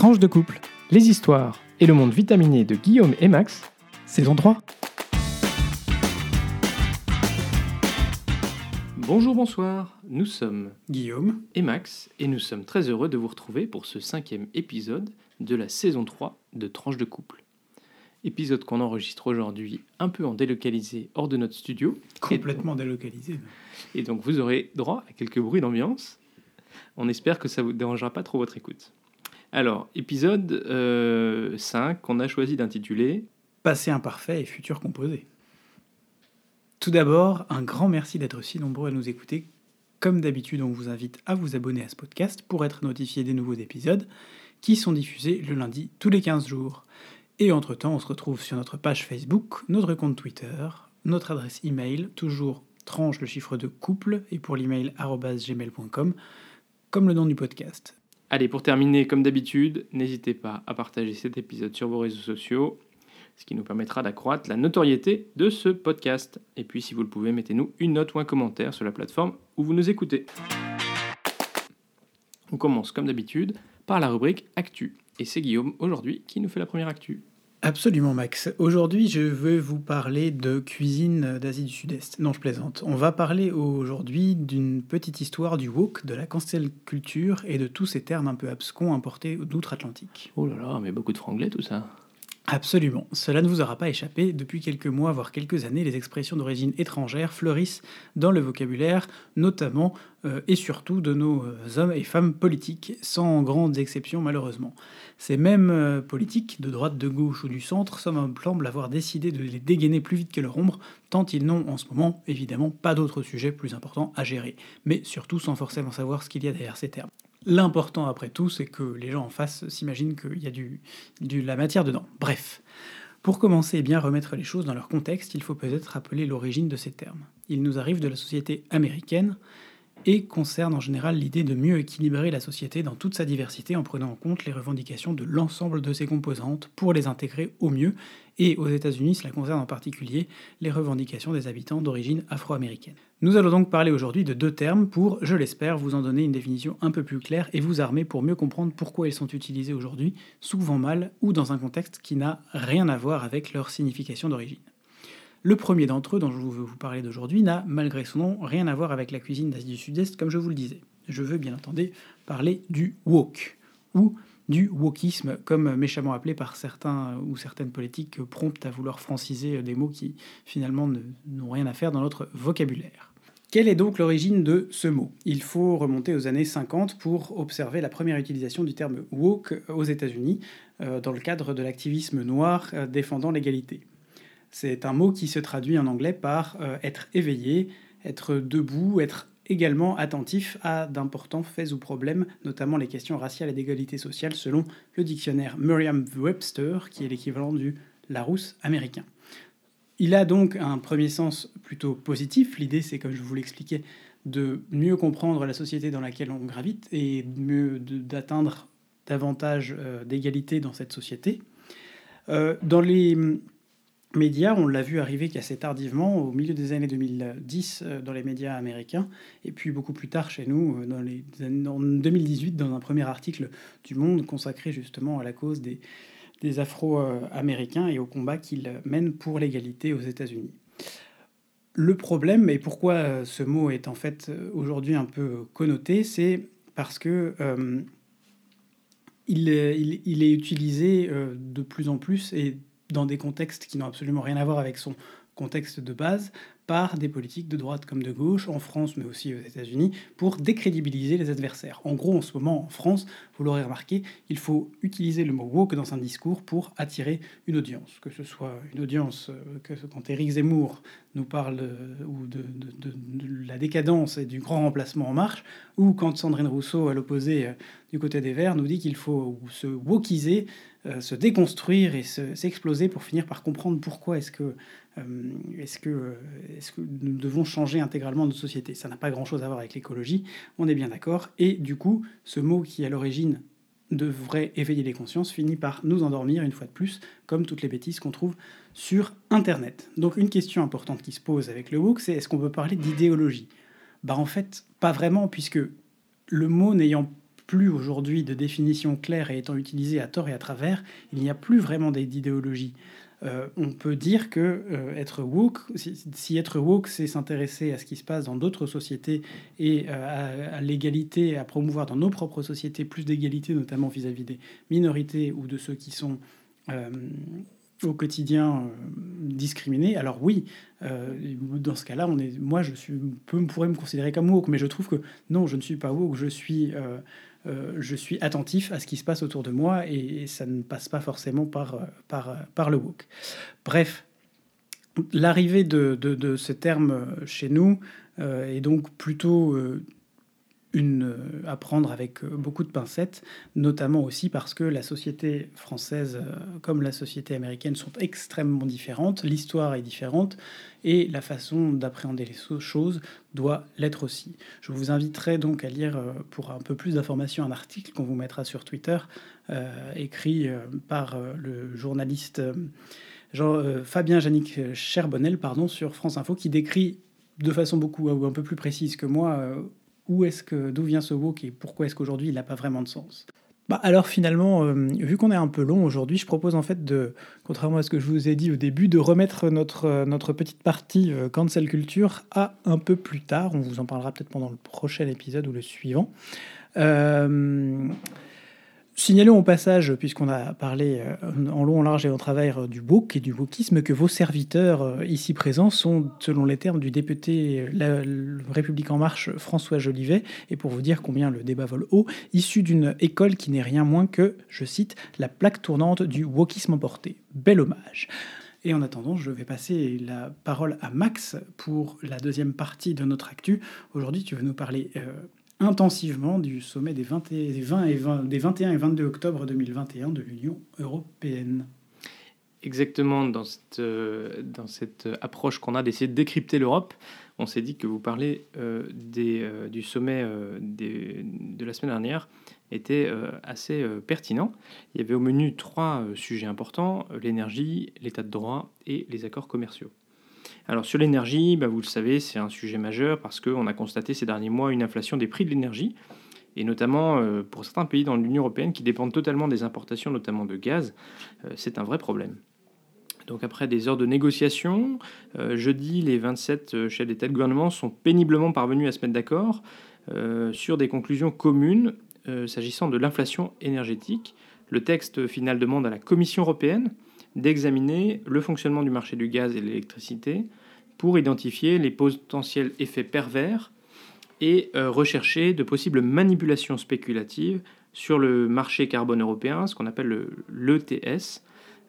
Tranche de couple, les histoires et le monde vitaminé de Guillaume et Max, saison 3. Bonjour, bonsoir, nous sommes Guillaume. et Max et nous sommes très heureux de vous retrouver pour ce cinquième épisode de la saison 3 de Tranche de couple. Épisode qu'on enregistre aujourd'hui un peu en délocalisé hors de notre studio. Complètement délocalisé. Et donc vous aurez droit à quelques bruits d'ambiance. On espère que ça vous dérangera pas trop votre écoute. Alors, épisode euh, 5 qu'on a choisi d'intituler Passé imparfait et futur composé. Tout d'abord, un grand merci d'être si nombreux à nous écouter. Comme d'habitude, on vous invite à vous abonner à ce podcast pour être notifié des nouveaux épisodes qui sont diffusés le lundi tous les 15 jours. Et entre-temps, on se retrouve sur notre page Facebook, notre compte Twitter, notre adresse email, toujours tranche le chiffre de couple, et pour l'email gmail.com, comme le nom du podcast. Allez, pour terminer, comme d'habitude, n'hésitez pas à partager cet épisode sur vos réseaux sociaux, ce qui nous permettra d'accroître la notoriété de ce podcast. Et puis, si vous le pouvez, mettez-nous une note ou un commentaire sur la plateforme où vous nous écoutez. On commence, comme d'habitude, par la rubrique Actu. Et c'est Guillaume, aujourd'hui, qui nous fait la première Actu. Absolument Max. Aujourd'hui je veux vous parler de cuisine d'Asie du Sud-Est. Non je plaisante. On va parler aujourd'hui d'une petite histoire du wok, de la cancel culture et de tous ces termes un peu abscons importés d'outre-Atlantique. Oh là là, mais beaucoup de franglais tout ça. Absolument. Cela ne vous aura pas échappé. Depuis quelques mois, voire quelques années, les expressions d'origine étrangère fleurissent dans le vocabulaire, notamment euh, et surtout de nos euh, hommes et femmes politiques, sans grandes exceptions malheureusement. Ces mêmes euh, politiques, de droite, de gauche ou du centre, semblent avoir décidé de les dégainer plus vite que leur ombre, tant ils n'ont en ce moment évidemment pas d'autres sujets plus importants à gérer, mais surtout sans forcément savoir ce qu'il y a derrière ces termes. L'important après tout, c'est que les gens en face s'imaginent qu'il y a du, de la matière dedans. Bref. Pour commencer et bien remettre les choses dans leur contexte, il faut peut-être rappeler l'origine de ces termes. Ils nous arrivent de la société américaine et concernent en général l'idée de mieux équilibrer la société dans toute sa diversité en prenant en compte les revendications de l'ensemble de ses composantes pour les intégrer au mieux. Et aux États-Unis, cela concerne en particulier les revendications des habitants d'origine afro-américaine. Nous allons donc parler aujourd'hui de deux termes pour, je l'espère, vous en donner une définition un peu plus claire et vous armer pour mieux comprendre pourquoi ils sont utilisés aujourd'hui, souvent mal ou dans un contexte qui n'a rien à voir avec leur signification d'origine. Le premier d'entre eux, dont je veux vous parler d'aujourd'hui, n'a, malgré son nom, rien à voir avec la cuisine d'Asie du Sud-Est, comme je vous le disais. Je veux bien entendu parler du wok, ou du wokisme, comme méchamment appelé par certains ou certaines politiques promptes à vouloir franciser des mots qui finalement n'ont rien à faire dans notre vocabulaire. Quelle est donc l'origine de ce mot? Il faut remonter aux années 50 pour observer la première utilisation du terme woke aux États-Unis euh, dans le cadre de l'activisme noir euh, défendant l'égalité. C'est un mot qui se traduit en anglais par euh, être éveillé, être debout, être également attentif à d'importants faits ou problèmes, notamment les questions raciales et d'égalité sociale, selon le dictionnaire Merriam-Webster, qui est l'équivalent du Larousse américain. Il a donc un premier sens plutôt positif. L'idée, c'est, comme je vous l'expliquais, de mieux comprendre la société dans laquelle on gravite et mieux d'atteindre davantage euh, d'égalité dans cette société. Euh, dans les médias, on l'a vu arriver qu'assez tardivement, au milieu des années 2010, euh, dans les médias américains, et puis beaucoup plus tard chez nous, euh, dans les en 2018, dans un premier article du Monde consacré justement à la cause des, Afro-Américains et au combat qu'ils mènent pour l'égalité aux États-Unis. Le problème, et pourquoi euh, ce mot est en fait aujourd'hui un peu connoté, c'est parce que est utilisé de plus en plus et dans des contextes qui n'ont absolument rien à voir avec son contexte de base, par des politiques de droite comme de gauche, en France mais aussi aux États-Unis, pour décrédibiliser les adversaires. En gros, en ce moment, en France, vous l'aurez remarqué, il faut utiliser le mot woke dans un discours pour attirer une audience, que ce soit une audience que quand Éric Zemmour nous parle ou de, la décadence et du grand remplacement en marche, ou quand Sandrine Rousseau, à l'opposé du côté des Verts, nous dit qu'il faut se wokiser, euh, se déconstruire et s'exploser pour finir par comprendre pourquoi est-ce que, euh, est-ce que, est-ce que nous devons changer intégralement notre société. Ça n'a pas grand-chose à voir avec l'écologie, on est bien d'accord. Et du coup, ce mot qui à l'origine devrait éveiller les consciences finit par nous endormir une fois de plus, comme toutes les bêtises qu'on trouve sur Internet. Donc une question importante qui se pose avec le woke, c'est est-ce qu'on peut parler d'idéologie? Bah en fait, pas vraiment, puisque le mot n'ayant plus aujourd'hui de définition claire et étant utilisée à tort et à travers, il n'y a plus vraiment d'idéologie. Euh, on peut dire que euh, être woke, si, être woke, c'est s'intéresser à ce qui se passe dans d'autres sociétés et euh, à, l'égalité, à promouvoir dans nos propres sociétés plus d'égalité, notamment vis-à-vis des minorités ou de ceux qui sont au quotidien discriminés. Alors oui, dans ce cas-là, on est, moi, je suis, peut, pourrais me considérer comme woke, mais je trouve que non, je ne suis pas woke, je suis euh, je suis attentif à ce qui se passe autour de moi et, ça ne passe pas forcément par, euh, euh, le woke. Bref, l'arrivée de, ce terme chez nous est donc plutôt une, euh, à prendre avec euh, beaucoup de pincettes, notamment aussi parce que la société française euh, comme la société américaine sont extrêmement différentes, l'histoire est différente et la façon d'appréhender les choses doit l'être aussi. Je vous inviterai donc à lire pour un peu plus d'informations un article qu'on vous mettra sur Twitter, écrit par le journaliste Jean, Fabien Janik Cherbonnel pardon, sur France Info, qui décrit de façon beaucoup ou un peu plus précise que moi où est-ce que d'où vient ce woke et pourquoi est-ce qu'aujourd'hui il n'a pas vraiment de sens? Bah alors finalement, euh, vu qu'on est un peu long aujourd'hui, je propose en fait de, contrairement à ce que je vous ai dit au début, de remettre notre, euh, notre petite partie euh, cancel culture à un peu plus tard. On vous en parlera peut-être pendant le prochain épisode ou le suivant. Signalons au passage, puisqu'on a parlé euh, en long, en large et en travers du woke et du wokisme, que vos serviteurs euh, ici présents sont, selon les termes du député République en marche François Jolivet, et pour vous dire combien le débat vole haut, issu d'une école qui n'est rien moins que, je cite, la plaque tournante du wokisme emporté. Bel hommage. Et en attendant, je vais passer la parole à Max pour la deuxième partie de notre actu. Aujourd'hui, tu veux nous parler euh, intensivement du sommet des, 20 et, des, 20 et des 21 et 22 octobre 2021 de l'Union européenne. Exactement, dans cette, euh, dans cette approche qu'on a d'essayer de décrypter l'Europe, on s'est dit que vous parlez euh, des, euh, du sommet de la semaine dernière était assez pertinent. Il y avait au menu trois sujets importants, l'énergie, l'état de droit et les accords commerciaux. Alors sur l'énergie, bah, vous le savez, c'est un sujet majeur parce qu'on a constaté ces derniers mois une inflation des prix de l'énergie, et notamment euh, pour certains pays dans l'Union européenne qui dépendent totalement des importations, notamment de gaz, euh, c'est un vrai problème. Donc après des heures de négociation, euh, jeudi, les 27 chefs d'État de gouvernement sont péniblement parvenus à se mettre d'accord sur des conclusions communes s'agissant de l'inflation énergétique. Le texte final demande à la Commission européenne d'examiner le fonctionnement du marché du gaz et de l'électricité, pour identifier les potentiels effets pervers et euh, rechercher de possibles manipulations spéculatives sur le marché carbone européen, ce qu'on appelle l'ETS.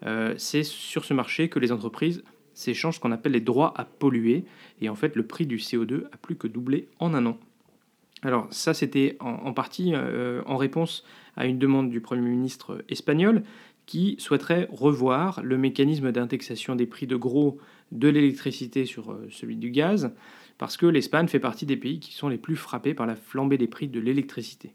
Euh, c'est sur ce marché que les entreprises s'échangent ce qu'on appelle les droits à polluer. Et en fait, le prix du CO2 a plus que doublé en un an. Alors ça, c'était en, partie euh, en réponse à une demande du Premier ministre espagnol qui souhaiterait revoir le mécanisme d'indexation des prix de gros de l'électricité sur euh, celui du gaz, parce que l'Espagne fait partie des pays qui sont les plus frappés par la flambée des prix de l'électricité.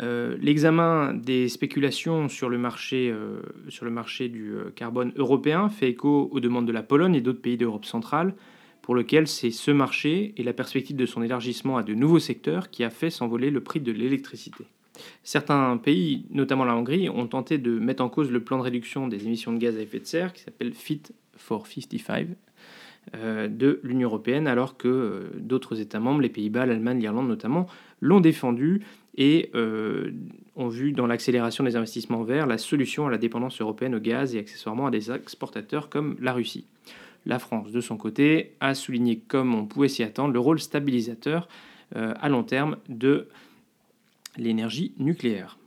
Euh, l'examen des spéculations sur le marché, euh, sur le marché du carbone européen fait écho aux demandes de la Pologne et d'autres pays d'Europe centrale, pour lequel c'est ce marché et la perspective de son élargissement à de nouveaux secteurs qui a fait s'envoler le prix de l'électricité. Certains pays, notamment la Hongrie, ont tenté de mettre en cause le plan de réduction des émissions de gaz à effet de serre qui s'appelle Fit for 55 euh, de l'Union européenne, alors que euh, d'autres États membres, les Pays-Bas, l'Allemagne, l'Irlande notamment, l'ont défendu et euh, ont vu dans l'accélération des investissements verts la solution à la dépendance européenne au gaz et accessoirement à des exportateurs comme la Russie. La France, de son côté, a souligné, comme on pouvait s'y attendre, le rôle stabilisateur à long terme de l'énergie nucléaire,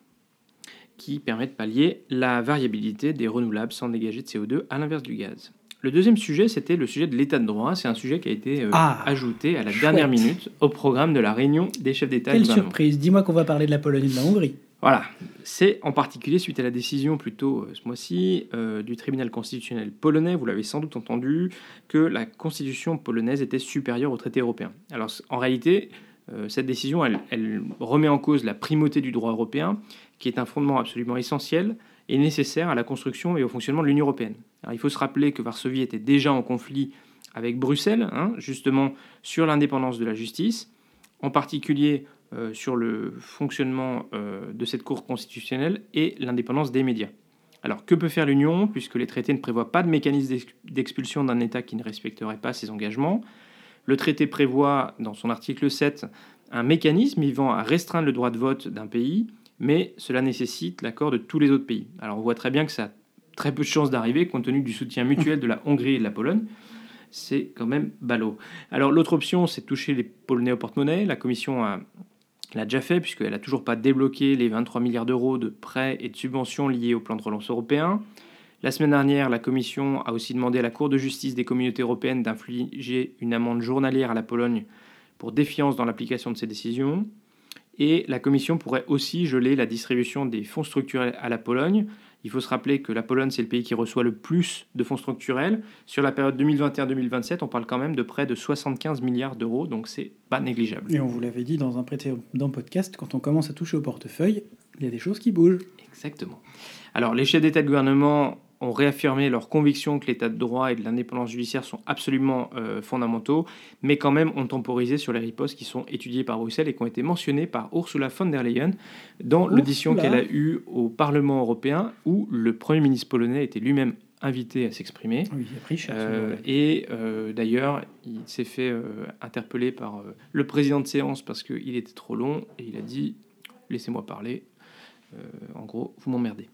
qui permet de pallier la variabilité des renouvelables sans dégager de CO2 à l'inverse du gaz. Le deuxième sujet, c'était le sujet de l'état de droit. C'est un sujet qui a été euh, ah, ajouté à la dernière minute au programme de la réunion des chefs d'État. Quelle surprise Dis-moi qu'on va parler de la Pologne et de la Hongrie. Voilà, c'est en particulier suite à la décision plutôt euh, ce mois-ci euh, du tribunal constitutionnel polonais, vous l'avez sans doute entendu, que la constitution polonaise était supérieure au traité européen. Alors en réalité, cette décision, elle, remet en cause la primauté du droit européen, qui est un fondement absolument essentiel et nécessaire à la construction et au fonctionnement de l'Union européenne. il faut se rappeler que Varsovie était déjà en conflit avec Bruxelles, hein, justement sur l'indépendance de la justice, en particulier euh, sur le fonctionnement euh, de cette Cour constitutionnelle et l'indépendance des médias. Alors que peut faire l'Union puisque les traités ne prévoient pas de mécanisme d'expulsion d'un État qui ne respecterait pas ses engagements? Le traité prévoit dans son article 7 un mécanisme visant à restreindre le droit de vote d'un pays, mais cela nécessite l'accord de tous les autres pays. Alors on voit très bien que ça a très peu de chances d'arriver compte tenu du soutien mutuel de la Hongrie et de la Pologne c'est quand même ballot. Alors l'autre option, c'est de toucher les Polonais au porte-monnaie. La Commission l'a déjà fait puisqu'elle n'a toujours pas débloqué les 23 milliards d'euros de prêts et de subventions liés au plan de relance européen. La semaine dernière, la Commission a aussi demandé à la Cour de justice des communautés européennes d'infliger une amende journalière à la Pologne pour défiance dans l'application de ces décisions. Et la Commission pourrait aussi geler la distribution des fonds structurels à la Pologne il faut se rappeler que la Pologne, c'est le pays qui reçoit le plus de fonds structurels. Sur la période 2021-2027, on parle quand même de près de 75 milliards d'euros, donc c'est pas négligeable. Et on vous l'avait dit dans un précédent podcast, quand on commence à toucher au portefeuille, il y a des choses qui bougent. Exactement. Alors, les chefs d'État de gouvernement ont réaffirmé leur conviction que l'état de droit et de l'indépendance judiciaire sont absolument euh, fondamentaux, mais quand même ont temporisé sur les ripostes qui sont étudiées par Bruxelles et qui ont été mentionnées par Ursula von der Leyen dans l'audition qu'elle a eue au Parlement européen, où le Premier ministre polonais était lui-même invité à s'exprimer. Oui, il a pris euh, et euh, d'ailleurs, il s'est fait interpeller par le président de séance parce qu'il était trop long et il a dit Laissez-moi parler, euh, en gros, vous m'emmerdez.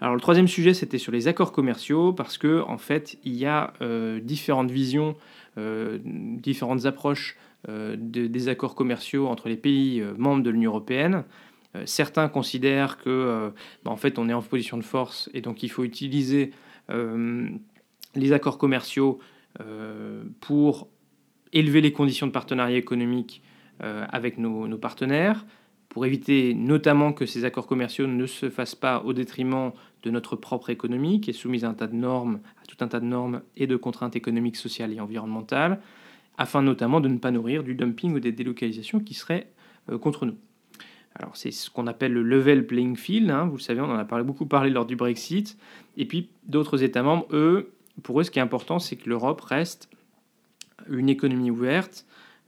Alors le troisième sujet, c'était sur les accords commerciaux, parce que en fait, il y a euh, différentes visions, euh, différentes approches des accords commerciaux entre les pays membres de l'Union européenne. certains considèrent que, bah, en fait, on est en position de force et donc il faut utiliser les accords commerciaux pour élever les conditions de partenariat économique avec nos partenaires pour éviter notamment que ces accords commerciaux ne se fassent pas au détriment de notre propre économie, qui est soumise à un tas de normes, à tout un tas de normes et de contraintes économiques, sociales et environnementales, afin notamment de ne pas nourrir du dumping ou des délocalisations qui seraient euh, contre nous. Alors c'est ce qu'on appelle le level playing field, hein, vous le savez, on en a beaucoup parlé lors du Brexit, et puis d'autres États membres, eux, pour eux, ce qui est important, c'est que l'Europe reste une économie ouverte,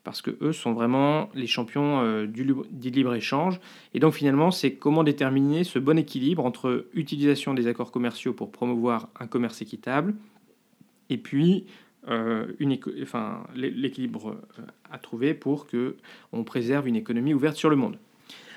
parce que eux sont vraiment les champions euh, du, libre-échange. Et donc finalement, c'est comment déterminer ce bon équilibre entre utilisation des accords commerciaux pour promouvoir un commerce équitable et puis euh, l'équilibre euh, à trouver pour que on préserve une économie ouverte sur le monde.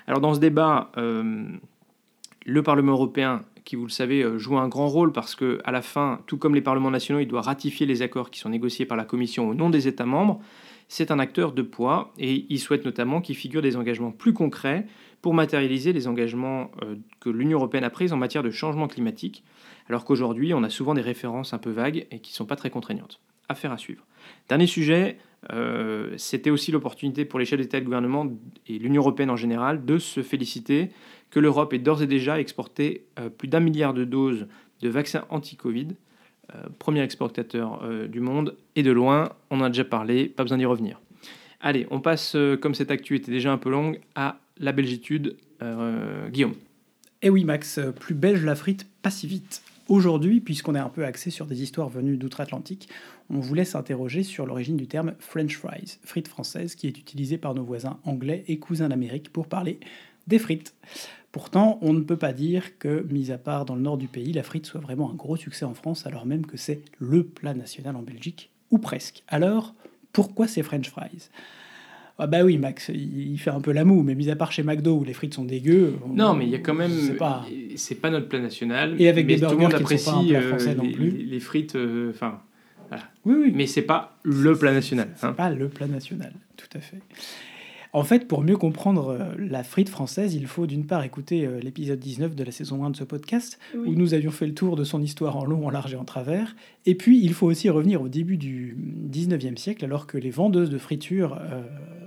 Alors dans ce débat, le Parlement européen, qui vous le savez, joue un grand rôle parce que à la fin, tout comme les parlements nationaux, il doit ratifier les accords qui sont négociés par la Commission au nom des États membres c'est un acteur de poids et il souhaite notamment qu'il figure des engagements plus concrets pour matérialiser les engagements euh, que l'Union européenne a pris en matière de changement climatique, alors qu'aujourd'hui on a souvent des références un peu vagues et qui ne sont pas très contraignantes. Affaire à suivre. Dernier sujet, euh, c'était aussi l'opportunité pour les chefs d'État et de gouvernement et l'Union européenne en général de se féliciter que l'Europe ait d'ores et déjà exporté euh, plus d'un milliard de doses de vaccins anti-Covid premier exportateur euh, du monde, et de loin, on en a déjà parlé, pas besoin d'y revenir. Allez, on passe, euh, comme cette actu était déjà un peu longue, à la belgitude. Guillaume. Eh oui, Max, plus belge la frite, pas si vite. Aujourd'hui, puisqu'on est un peu axé sur des histoires venues d'outre-Atlantique, on vous laisse interroger sur l'origine du terme French fries, frites françaises, qui est utilisé par nos voisins anglais et cousins d'Amérique pour parler des frites. Pourtant, on ne peut pas dire que, mis à part dans le nord du pays, la frite soit vraiment un gros succès en France, alors même que c'est le plat national en Belgique, ou presque. Alors, pourquoi ces French fries? Ah bah oui, Max, il fait un peu la moue, mais mis à part chez McDo où les frites sont dégueu. Non, mais il y a quand même. C'est pas... notre plat national. Et avec des burgers tout le monde apprécie qui euh, français non plus. Les, frites, euh, enfin. Oui, oui. Mais c'est pas le plat national. C'est hein. pas le plat national, tout à fait. En fait, pour mieux comprendre euh, la frite française, il faut d'une part écouter euh, l'épisode 19 de la saison 1 de ce podcast, où nous avions fait le tour de son histoire en long, en large et en travers. Et puis, il faut aussi revenir au début du 19e siècle, alors que les vendeuses de friture euh,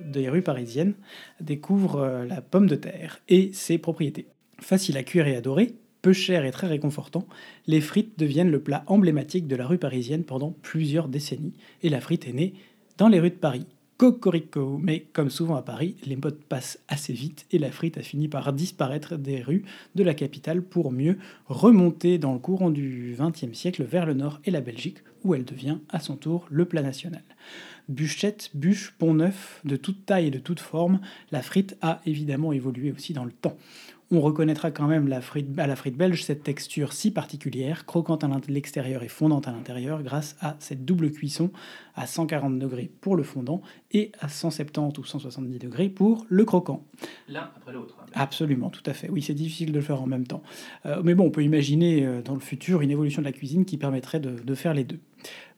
des rues parisiennes découvrent la pomme de terre et ses propriétés. Facile à cuire et à dorer, peu cher et très réconfortant, les frites deviennent le plat emblématique de la rue parisienne pendant plusieurs décennies, et la frite est née dans les rues de Paris Mais comme souvent à Paris, les modes passent assez vite et la frite a fini par disparaître des rues de la capitale pour mieux remonter dans le courant du XXe siècle vers le nord et la Belgique, où elle devient à son tour le plat national. Bûchette, bûche, pont neuf, de toute taille et de toute forme, la frite a évidemment évolué aussi dans le temps on reconnaîtra quand même la frite, à la frite belge cette texture si particulière, croquante à l'extérieur et fondante à l'intérieur, grâce à cette double cuisson à 140 degrés pour le fondant et à 170 ou 170 degrés pour le croquant. L'un après l'autre. Hein. Absolument, tout à fait. Oui, c'est difficile de le faire en même temps. Euh, mais bon, on peut imaginer euh, dans le futur une évolution de la cuisine qui permettrait de faire les deux.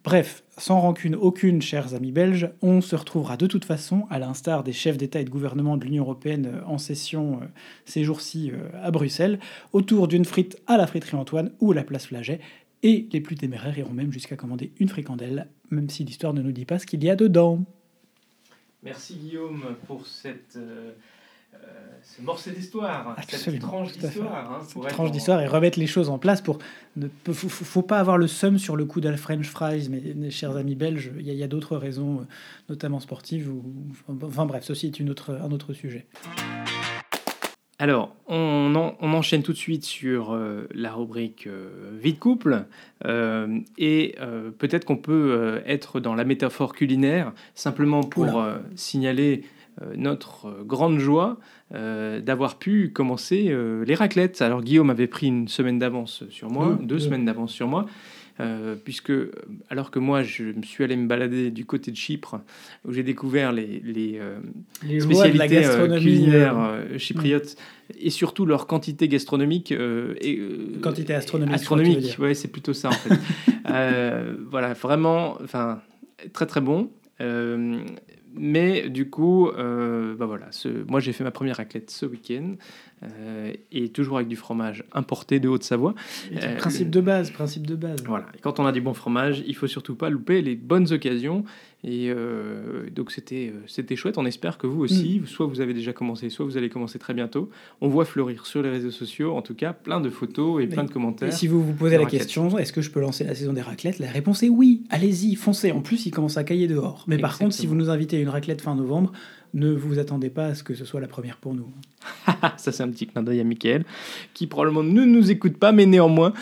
Bref, sans rancune aucune, chers amis belges, on se retrouvera de toute façon, à l'instar des chefs d'État et de gouvernement de l'Union européenne euh, en session euh, ces jours-ci euh, à Bruxelles, autour d'une frite à la friterie Antoine ou à la place Flaget, et les plus téméraires iront même jusqu'à commander une fricandelle, même si l'histoire ne nous dit pas ce qu'il y a dedans. Merci Guillaume pour cette ce morceau d'histoire, cette tranche d'histoire. Hein, tranche d'histoire et remettre les choses en place pour ne faut, faut, pas avoir le seum sur le coup d'un French fries, mais mes chers amis belges, il y a, d'autres raisons, euh, notamment sportives. Ou, enfin bref, ceci est une autre, un autre sujet. Alors, on, on, enchaîne tout de suite sur euh, la rubrique vie de couple. et peut-être qu'on peut être dans la métaphore culinaire, simplement pour signaler euh, notre euh, grande joie euh, d'avoir pu commencer les raclettes. Alors Guillaume avait pris une semaine d'avance sur moi, deux, semaines d'avance sur moi. puisque alors que moi je me suis allé me balader du côté de Chypre où j'ai découvert les, les, spécialités culinaires chypriotes et surtout leur quantité gastronomique et quantité astronomique astronomique. ouais c'est plutôt ça en fait. Voilà vraiment enfin très très bon mais du coup, euh, bah voilà, moi j'ai fait ma première raclette ce week-end. Euh, et toujours avec du fromage importé de Haute-Savoie. Euh, principe de base, principe de base. Voilà. Et quand on a du bon fromage, il faut surtout pas louper les bonnes occasions. Et euh, donc c'était c'était chouette. On espère que vous aussi, mm. soit vous avez déjà commencé, soit vous allez commencer très bientôt. On voit fleurir sur les réseaux sociaux, en tout cas, plein de photos et plein de commentaires. Et si vous vous posez la question, est-ce que je peux lancer la saison des raclettes? La réponse est oui. Allez-y, foncez. En plus, il commence à cailler dehors. Mais par contre, si vous nous invitez à une raclette fin novembre, ne vous attendez pas à ce que ce soit la première pour nous. ça, c'est un petit clin d'œil à Mickaël, qui probablement ne nous écoute pas, mais néanmoins,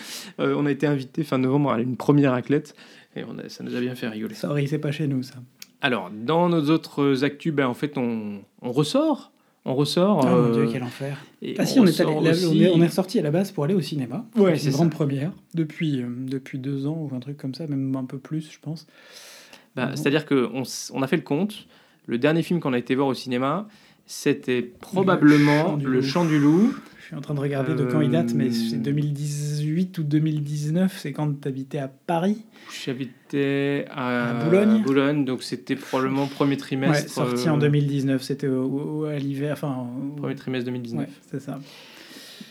euh, on a été invité fin novembre à une première raclette, et on ça nous a bien fait rigoler. Sorry, c'est pas chez nous, ça. Alors, dans nos autres actus, ben, en fait, on, on ressort. On ressort. Oh mon dieu, euh, quel enfer. ah si, on, est, on, est, ressorti à la base pour aller au cinéma. Ouais, c'est une grande première. Depuis, euh, depuis deux ans ou un truc comme ça, même un peu plus, je pense. Bah, C'est-à-dire qu'on on a fait le compte. Le dernier film qu'on a été voir au cinéma, c'était probablement Le Chant du Loup. Je suis en train de regarder de quand il date, mais c'est 2018 ou 2019. C'est quand tu habitais à Paris J'habitais à, Boulogne. Boulogne, donc c'était probablement premier trimestre. Ouais, sorti en 2019, euh, c'était à l'hiver. Enfin, Premier trimestre 2019. c'est ça.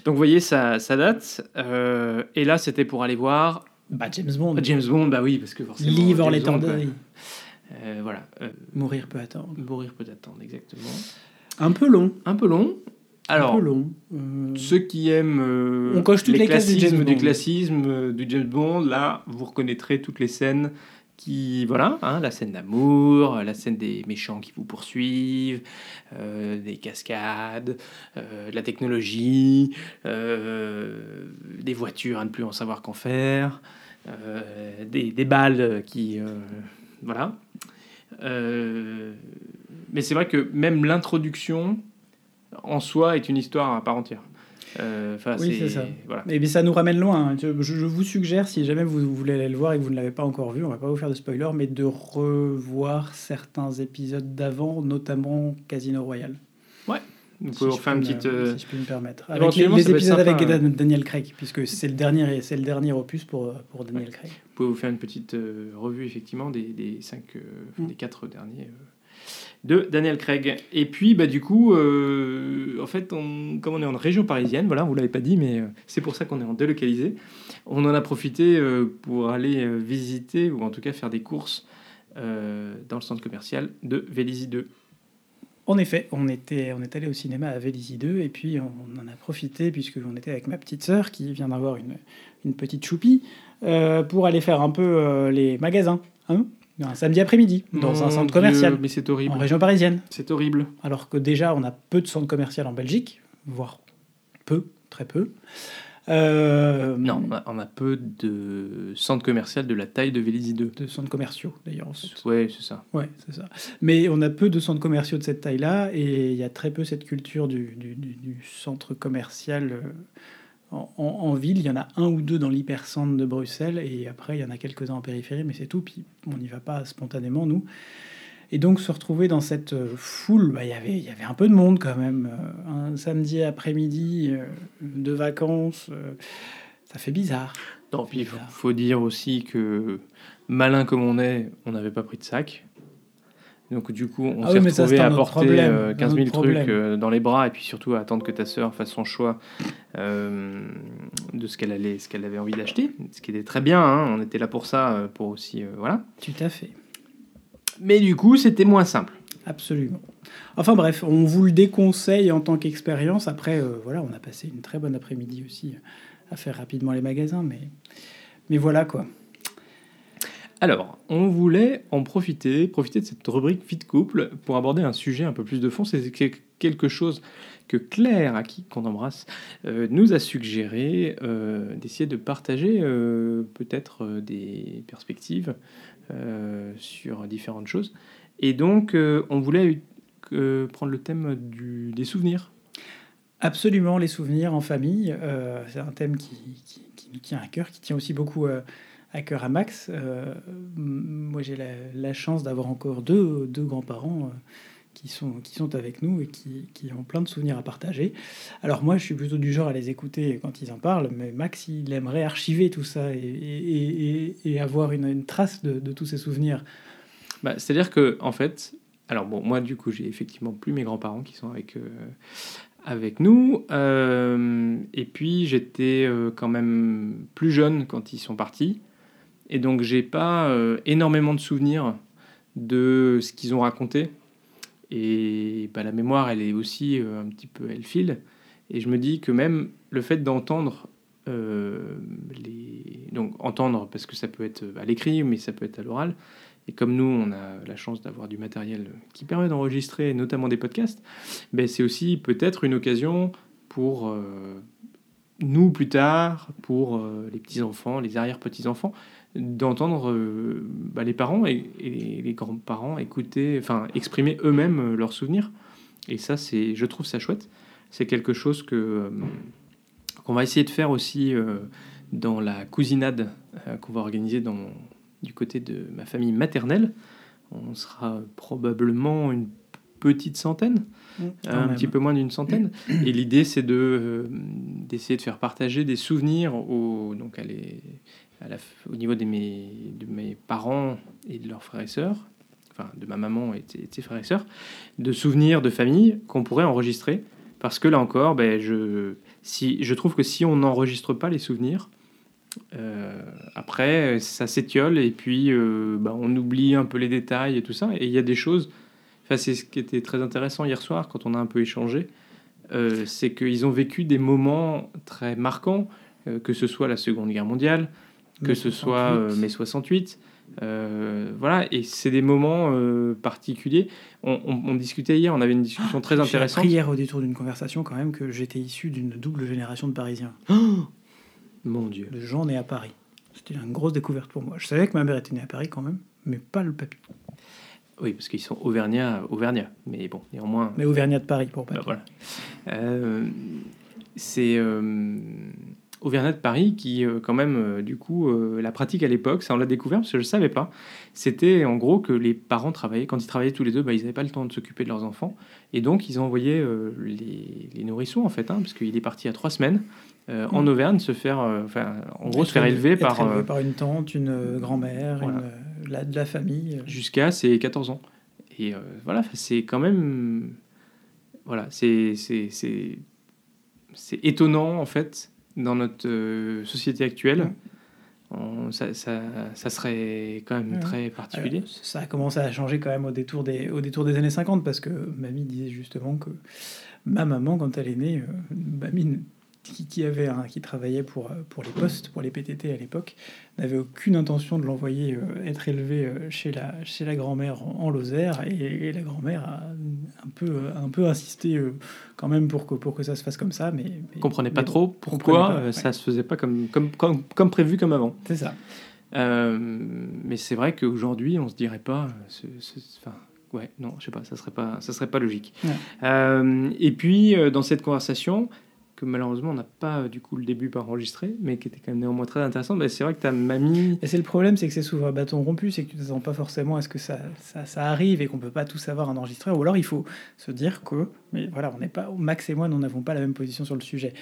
Donc vous voyez, ça, ça date. Euh, et là, c'était pour aller voir. Bah, James Bond. James Bond, bah oui, parce que forcément. Livre les temps euh, voilà. Euh, mourir peut attendre. Mourir peut attendre, exactement. Un peu long. Un peu long. Alors, un peu long. Euh, ceux qui aiment On coche toutes les, classismes du, classisme du James Bond, là, vous reconnaîtrez toutes les scènes qui, voilà, hein, la scène d'amour, la scène des méchants qui vous poursuivent, des cascades, la technologie, des voitures à ne plus en savoir qu'en faire, des, des, balles qui, voilà. Euh, mais c'est vrai que même l'introduction en soi est une histoire à part entière. Euh, oui, c'est ça. Voilà. Mais, ça nous ramène loin. Hein. Je, vous suggère, si jamais vous, voulez aller le voir et que vous ne l'avez pas encore vu, on va pas vous faire de spoiler, mais de revoir certains épisodes d'avant, notamment Casino Royale. Ouais, vous pouvez faire une petite. Euh, si je peux me permettre. Avec les, épisodes avec Daniel Craig, puisque c'est le dernier, c'est le dernier opus pour, pour Daniel Craig. Vous pouvez vous faire une petite euh, revue effectivement des, des cinq, euh, mm. des quatre derniers de Daniel Craig. Et puis, bah, du coup, en fait, on, comme on est en région parisienne, voilà, vous l'avez pas dit, mais c'est pour ça qu'on est en délocalisé. On en a profité pour aller visiter, ou en tout cas faire des courses dans le centre commercial de Vélizy 2. En effet, on, était, on est allé au cinéma à Vélizy 2 et puis on, en a profité, puisque on était avec ma petite sœur qui vient d'avoir une, une, petite choupie, euh, pour aller faire un peu euh, les magasins. Hein Un samedi après-midi, dans Mon un centre Dieu, commercial, Mais c'est en horrible. région parisienne. C'est horrible. Alors que déjà, on a peu de centres commerciaux en Belgique, voire peu, très peu. Euh, Non, on a, on a peu de centres commerciaux de la taille de Vélizy 2. De centres commerciaux, d'ailleurs. Ouais, c'est ça. Ouais, c'est ça. Mais on a peu de centres commerciaux de cette taille-là, et il y a très peu cette culture du, du- du- du centre commercial euh, en, en- en ville. Il y en a un ou deux dans l'hypercentre de Bruxelles, et après, il y en a quelques-uns en périphérie, mais c'est tout. Puis on n'y va pas spontanément, nous. Et donc, se retrouver dans cette euh, foule, bah, il y avait- il y avait un peu de monde quand même. Euh, Un samedi après-midi euh, de vacances, ça fait bizarre. Non, puis il faut, dire aussi que malin comme on est, on n'avait pas pris de sac. Donc du coup, on Ah s'est oui, mais ça, retrouvé à porter problème, euh, un 15 000 autre trucs euh, dans les bras et puis surtout à attendre que ta sœur fasse son choix euh, de ce qu'elle allait, ce qu'elle avait envie d'acheter, ce qui était très bien. hein, on était là pour ça, pour aussi euh, voilà. Tout à fait. Mais du coup, c'était moins simple. Absolument. Enfin bref, on vous le déconseille en tant qu'expérience. Après, euh, voilà, on a passé une très bonne après-midi aussi à faire rapidement les magasins, mais, mais voilà quoi. Alors, on voulait en profiter, profiter de cette rubrique Fit Couple pour aborder un sujet un peu plus de fond. C'est que- quelque chose que Claire, à qui qu'on embrasse, euh, nous a suggéré euh, d'essayer de partager euh, peut-être des perspectives sur différentes choses. Et donc, on voulait prendre le thème des souvenirs. Absolument, les souvenirs en famille, c'est un thème qui, qui- qui à cœur, qui tient aussi beaucoup à cœur à Max. Moi, j'ai la, chance d'avoir encore deux, deux grands-parents euh, qui, sont, qui sont avec nous et qui, qui ont plein de souvenirs à partager. Alors moi, je suis plutôt du genre à les écouter quand ils en parlent, mais Max, il aimerait archiver tout ça et, et- et- avoir une, une trace de, de tous ces souvenirs. Bah, C'est-à-dire que, en fait, alors bon, moi du coup, j'ai effectivement plus mes grands-parents qui sont avec, euh, avec nous. euh, et puis, j'étais quand même plus jeune quand ils sont partis. Et donc, j'ai pas euh, énormément de souvenirs de ce qu'ils ont raconté. Et bah, la mémoire, elle est aussi euh, un petit peu, elle file. Et je me dis que même le fait d'entendre euh, les... Donc, entendre, parce que ça peut être à l'écrit, mais ça peut être à l'oral. Et comme nous, on a la chance d'avoir du matériel qui permet d'enregistrer, notamment des podcasts, ben c'est aussi peut-être une occasion pour nous plus tard, pour les petits-enfants, les arrière-petits-enfants, d'entendre euh, bah, les parents et, et les grands-parents écouter, enfin exprimer eux-mêmes euh, leurs souvenirs. Et ça, c'est, je trouve ça chouette. C'est quelque chose que euh, qu'on va essayer de faire aussi euh, dans la cousinade qu'on va organiser dans du côté de ma famille maternelle. On sera probablement une petite centaine, Quand un même. petit peu moins d'une centaine. Et l'idée, c'est de, d'essayer de faire partager des souvenirs au, donc à les- au niveau de mes, parents et de leurs frères et sœurs, enfin de ma maman et de ses- frères et sœurs, de souvenirs de famille qu'on pourrait enregistrer. Parce que là encore, ben, je, si, je trouve que si on n'enregistre pas les souvenirs, euh, après, ça s'étiole et puis euh, bah, on oublie un peu les détails et tout ça. Et il y a des choses. C'est ce qui était très intéressant hier soir quand on a un peu échangé. euh, c'est qu'ils ont vécu des moments très marquants, euh, que ce soit la Seconde Guerre mondiale, que Mai ce soit euh, 68. mai 68. euh, voilà, et c'est des moments euh, particuliers. On, on- on discutait hier, on avait une discussion très J'ai intéressante. hier au détour d'une conversation quand même que j'étais issu d'une double génération de Parisiens. Mon Dieu. de gens nés à Paris. C'était une grosse découverte pour moi. Je savais que ma mère était née à Paris quand même, mais pas le papy. Oui, parce qu'ils sont auvergnats, auvergnats. Mais bon, néanmoins. Mais Auvergnat de Paris pour papy. Bah, voilà. Euh, c'est Auvergnat de Paris qui, euh, quand même, euh, du coup, euh, la pratique à l'époque, ça on l'a découvert parce que je ne savais pas. C'était en gros que les parents travaillaient, quand ils travaillaient tous les deux, bah, ils n'avaient pas le temps de s'occuper de leurs enfants. Et donc, ils envoyaient euh, les, les nourrissons, en fait, hein, parce qu'il est parti à trois semaines en Mm. Auvergne, se faire, enfin, en gros, Être se faire élever par. élevé par une tante, une grand-mère, Voilà. la, de la famille. jusqu'à ses 14 ans. Et voilà, c'est quand même. Voilà, c'est c'est- c'est- c'est étonnant, en fait, dans notre euh, société actuelle. On- ça, ça, ça serait quand même très particulier. Alors, ça a commencé à changer quand même au détour des, au détour des années 50 parce que mamie disait justement que ma maman, quand elle est née, euh, mamie, ne- qui, qui avait un- qui travaillait pour, euh, pour les postes, pour les PTT à l'époque, n'avait aucune intention de l'envoyer euh, être élevé euh, chez la, chez la grand-mère en, en Lozère. Et, et la grand-mère a un peu, un peu insisté euh, quand même pour que, pour que ça se fasse comme ça. Mais, mais- comprenait pas bon, trop pourquoi pas, ouais. ça se faisait pas comme, comme, comme, comme prévu, comme avant. C'est ça. Mais c'est vrai qu'aujourd'hui, on se dirait pas. Enfin, ouais, non, je sais pas, ça serait pas, ça serait pas logique. Ouais. Et puis, dans cette conversation, malheureusement on n'a pas euh, du coup le début pas enregistré, mais qui était quand même néanmoins très intéressante, bah, c'est vrai que ta mamie. Et c'est le problème, c'est que c'est souvent un bâton rompu, c'est que tu t'attends pas forcément à ce que ça, ça, arrive et qu'on peut pas tout savoir en enregistrer. Ou alors il faut se dire que, mais voilà, on n'est pas, Max et moi, nous n'avons pas la même position sur le sujet.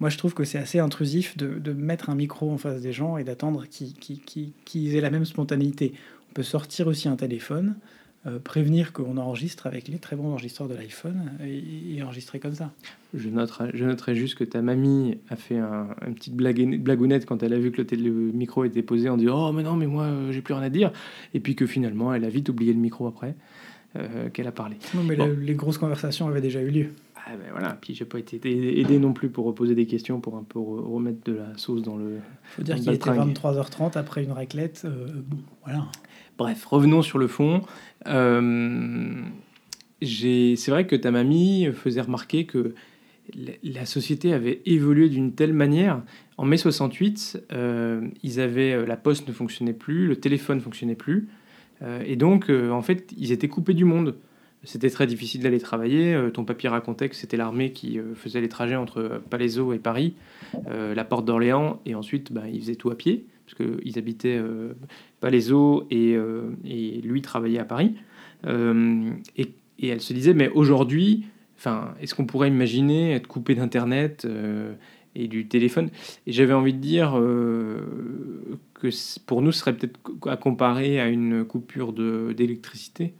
Moi, je trouve que c'est assez intrusif de, mettre un micro en face des gens et d'attendre qu'ils qu'ils- qu'ils- qu'ils aient la même spontanéité. On peut sortir aussi un téléphone, euh, prévenir qu'on enregistre avec les très bons enregistreurs de l'iPhone et, et enregistrer comme ça. Je noterai, je noterai juste que ta mamie a fait un, une petite blague, blagounette quand elle a vu que le, télé- le micro était posé en disant Oh, mais non, mais moi euh, j'ai plus rien à dire. Et puis que finalement elle a vite oublié le micro après euh, qu'elle a parlé. Non, mais Bon. les grosses conversations avaient déjà eu lieu. Ah ben voilà, puis j'ai pas été aidé aidé non plus pour reposer des questions, pour un peu re- remettre de la sauce dans le. faut dire qu'il était baltringue. 23h30 après une raclette. euh, bon, voilà. Bref, revenons sur le fond. Euh, c'est vrai que ta mamie faisait remarquer que la, société avait évolué d'une telle manière. En mai 68, euh, ils euh, la poste ne fonctionnait plus, le téléphone ne fonctionnait plus. Et donc, en fait, ils étaient coupés du monde. C'était très difficile d'aller travailler. Ton papier racontait que c'était l'armée qui faisait les trajets entre Palaiseau et Paris, la porte d'Orléans, et ensuite, bah, ils faisaient tout à pied, parce qu'ils habitaient euh, Palaiseau et, euh, et lui travaillait à Paris. Euh, et, elle se disait, mais aujourd'hui, enfin, est-ce qu'on pourrait imaginer être coupé d'Internet euh, et du téléphone? Et j'avais envie de dire euh, que pour nous, ce serait peut-être à comparer à une coupure d'électricité.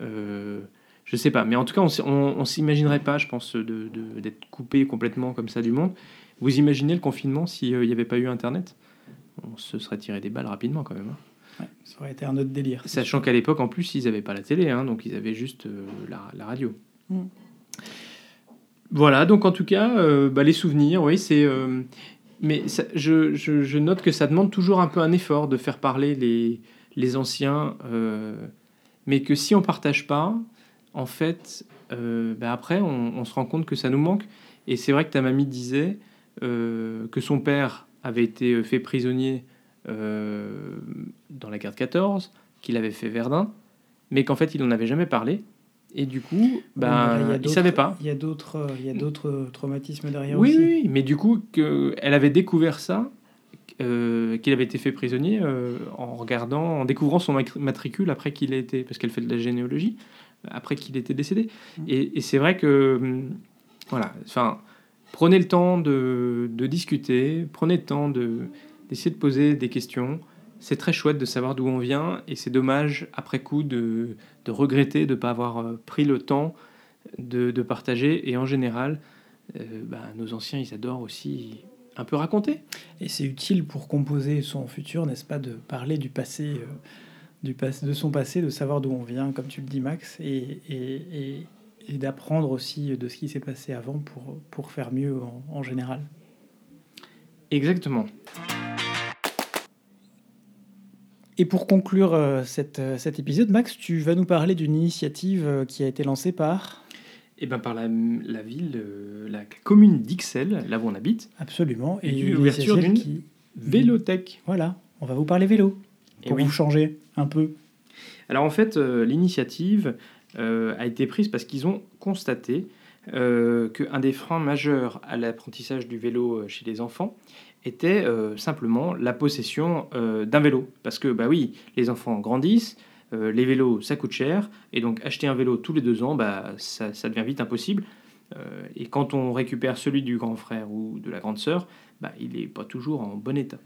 Euh, je sais pas, mais en tout cas, on, on s'imaginerait pas, je pense, d'être coupé complètement comme ça du monde. Vous imaginez le confinement s'il n'y avait pas eu Internet? On se serait tiré des balles rapidement quand même. hein. Ouais, ça aurait été un autre délire. Sachant qu'à l'époque, en plus, ils n'avaient pas la télé, hein, donc ils avaient juste euh, la, la radio. Mm. Voilà, donc en tout cas, euh, bah, les souvenirs, oui, c'est. euh, mais ça- je, je- je note que ça demande toujours un peu un effort de faire parler les, les anciens, mais que si on partage pas, en fait, bah, après, on, on se rend compte que ça nous manque. Et c'est vrai que ta mamie disait que son père avait été fait prisonnier euh, dans la guerre de 14, qu'il avait fait Verdun, mais qu'en fait, il n'en avait jamais parlé. Et du coup, ben, il il savait pas. Il y a d'autres, euh, il y a d'autres traumatismes derrière Oui, aussi. oui, mais du coup, que, elle avait découvert ça, euh, qu'il avait été fait prisonnier euh, en regardant, en découvrant son matricule après qu'il ait été, parce qu'elle fait de la généalogie, après qu'il était décédé. Mm. Et, et c'est vrai que, hum, voilà, enfin, prenez le temps de, de discuter, prenez le temps de d'essayer de poser des questions. C'est très chouette de savoir d'où on vient, et c'est dommage après coup de, de regretter de ne pas avoir euh, pris le temps de, partager. Et en général, euh, bah, nos anciens, ils adorent aussi un peu raconter. Et c'est utile pour composer son futur, n'est-ce pas, de parler du passé, euh, du passé, de son passé, de savoir d'où on vient, comme tu le dis, Max, et, et- et d'apprendre aussi de ce qui s'est passé avant pour, pour faire mieux en, en général. Exactement. Et pour conclure euh, cette, euh, cet épisode, Max, tu vas nous parler d'une initiative euh, qui a été lancée par... Et ben par la, la ville, euh, la commune d'Ixelles, là où on habite, Absolument. Et une l'ouverture d'une qui- Vélothèque. Voilà, on va vous parler vélo, Et pour oui. vous changer un peu. Alors en fait, l'initiative a été prise parce qu'ils ont constaté euh, qu'un des freins majeurs à l'apprentissage du vélo euh, chez les enfants était euh, simplement la possession euh, d'un vélo. Parce que, bah oui, les enfants grandissent, euh, les vélos, ça coûte cher, et donc acheter un vélo tous les deux ans, bah, ça, devient vite impossible. Euh, et quand on récupère celui du grand frère ou de la grande sœur, bah, il n'est pas toujours en bon état.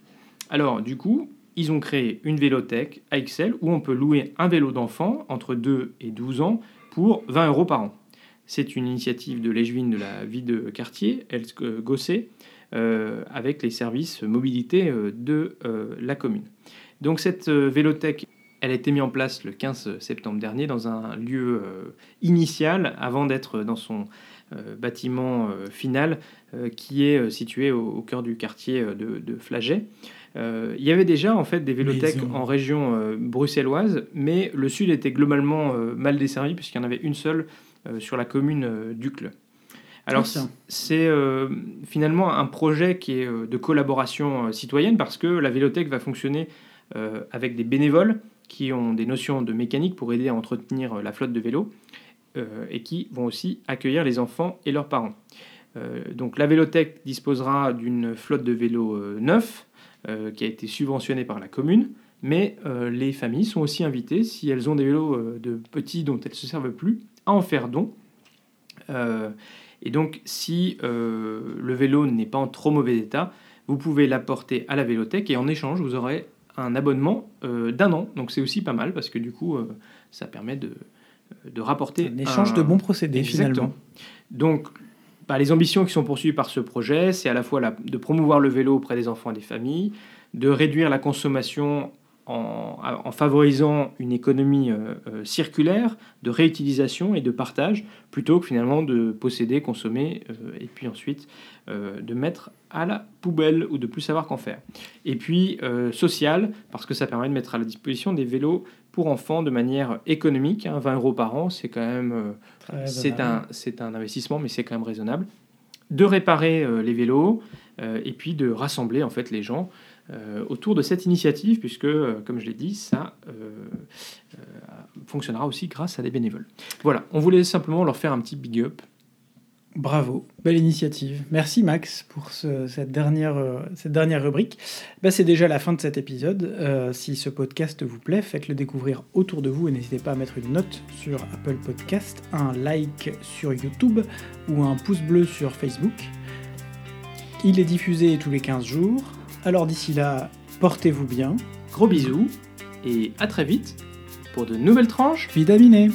Alors, du coup, ils ont créé une vélothèque à Excel où on peut louer un vélo d'enfant entre 2 et 12 ans pour 20 euros par an. C'est une initiative de l'Échevine de la vie de quartier, El Gossé, euh, avec les services mobilité euh, de euh, la commune. Donc cette vélothèque, elle a été mise en place le 15 septembre dernier dans un lieu initial avant d'être dans son bâtiment final qui est situé au, cœur du quartier de, de Flaget. Il y avait déjà en fait des vélothèques en région bruxelloise, mais le sud était globalement mal desservi puisqu'il y en avait une seule sur la commune d'Ucle. Alors c'est finalement un projet qui est de collaboration citoyenne parce que la vélothèque va fonctionner avec des bénévoles qui ont des notions de mécanique pour aider à entretenir la flotte de vélos euh, et qui vont aussi accueillir les enfants et leurs parents. Euh, donc la Vélothèque disposera d'une flotte de vélos euh, neufs qui a été subventionnée par la commune, mais les familles sont aussi invitées, si elles ont des vélos de petits dont elles ne se servent plus, à en faire don. et donc si le vélo n'est pas en trop mauvais état, vous pouvez l'apporter à la Vélothèque et en échange, vous aurez un abonnement d'un an. Donc c'est aussi pas mal parce que du coup, ça permet de, de rapporter. Un échange de bons procédés finalement. Donc, bah, les ambitions qui sont poursuivies par ce projet, c'est à la fois de promouvoir le vélo auprès des enfants et des familles, de réduire la consommation en, favorisant une économie euh, euh, circulaire de réutilisation et de partage, plutôt que finalement de posséder, consommer, euh, et puis ensuite de mettre à la poubelle ou de plus savoir qu'en faire. Et puis social, parce que ça permet de mettre à la disposition des vélos pour enfants de manière économique. 20 hein, euros par an, c'est quand même c'est un, c'est un investissement, mais c'est quand même raisonnable. De réparer les vélos et puis de rassembler en fait les gens euh, autour de cette initiative, puisque, euh, comme je l'ai dit, ça euh, fonctionnera aussi grâce à des bénévoles. Voilà, on voulait simplement leur faire un petit big up. Bravo, belle initiative. Merci Max pour cette, dernière, cette dernière rubrique. Bah, c'est déjà la fin de cet épisode. si ce podcast vous plaît, faites-le découvrir autour de vous et n'hésitez pas à mettre une note sur Apple Podcast, un like sur YouTube ou un pouce bleu sur Facebook. Il est diffusé tous les 15 jours. Alors d'ici là, portez-vous bien. Gros bisous et à très vite pour de nouvelles tranches vitaminées.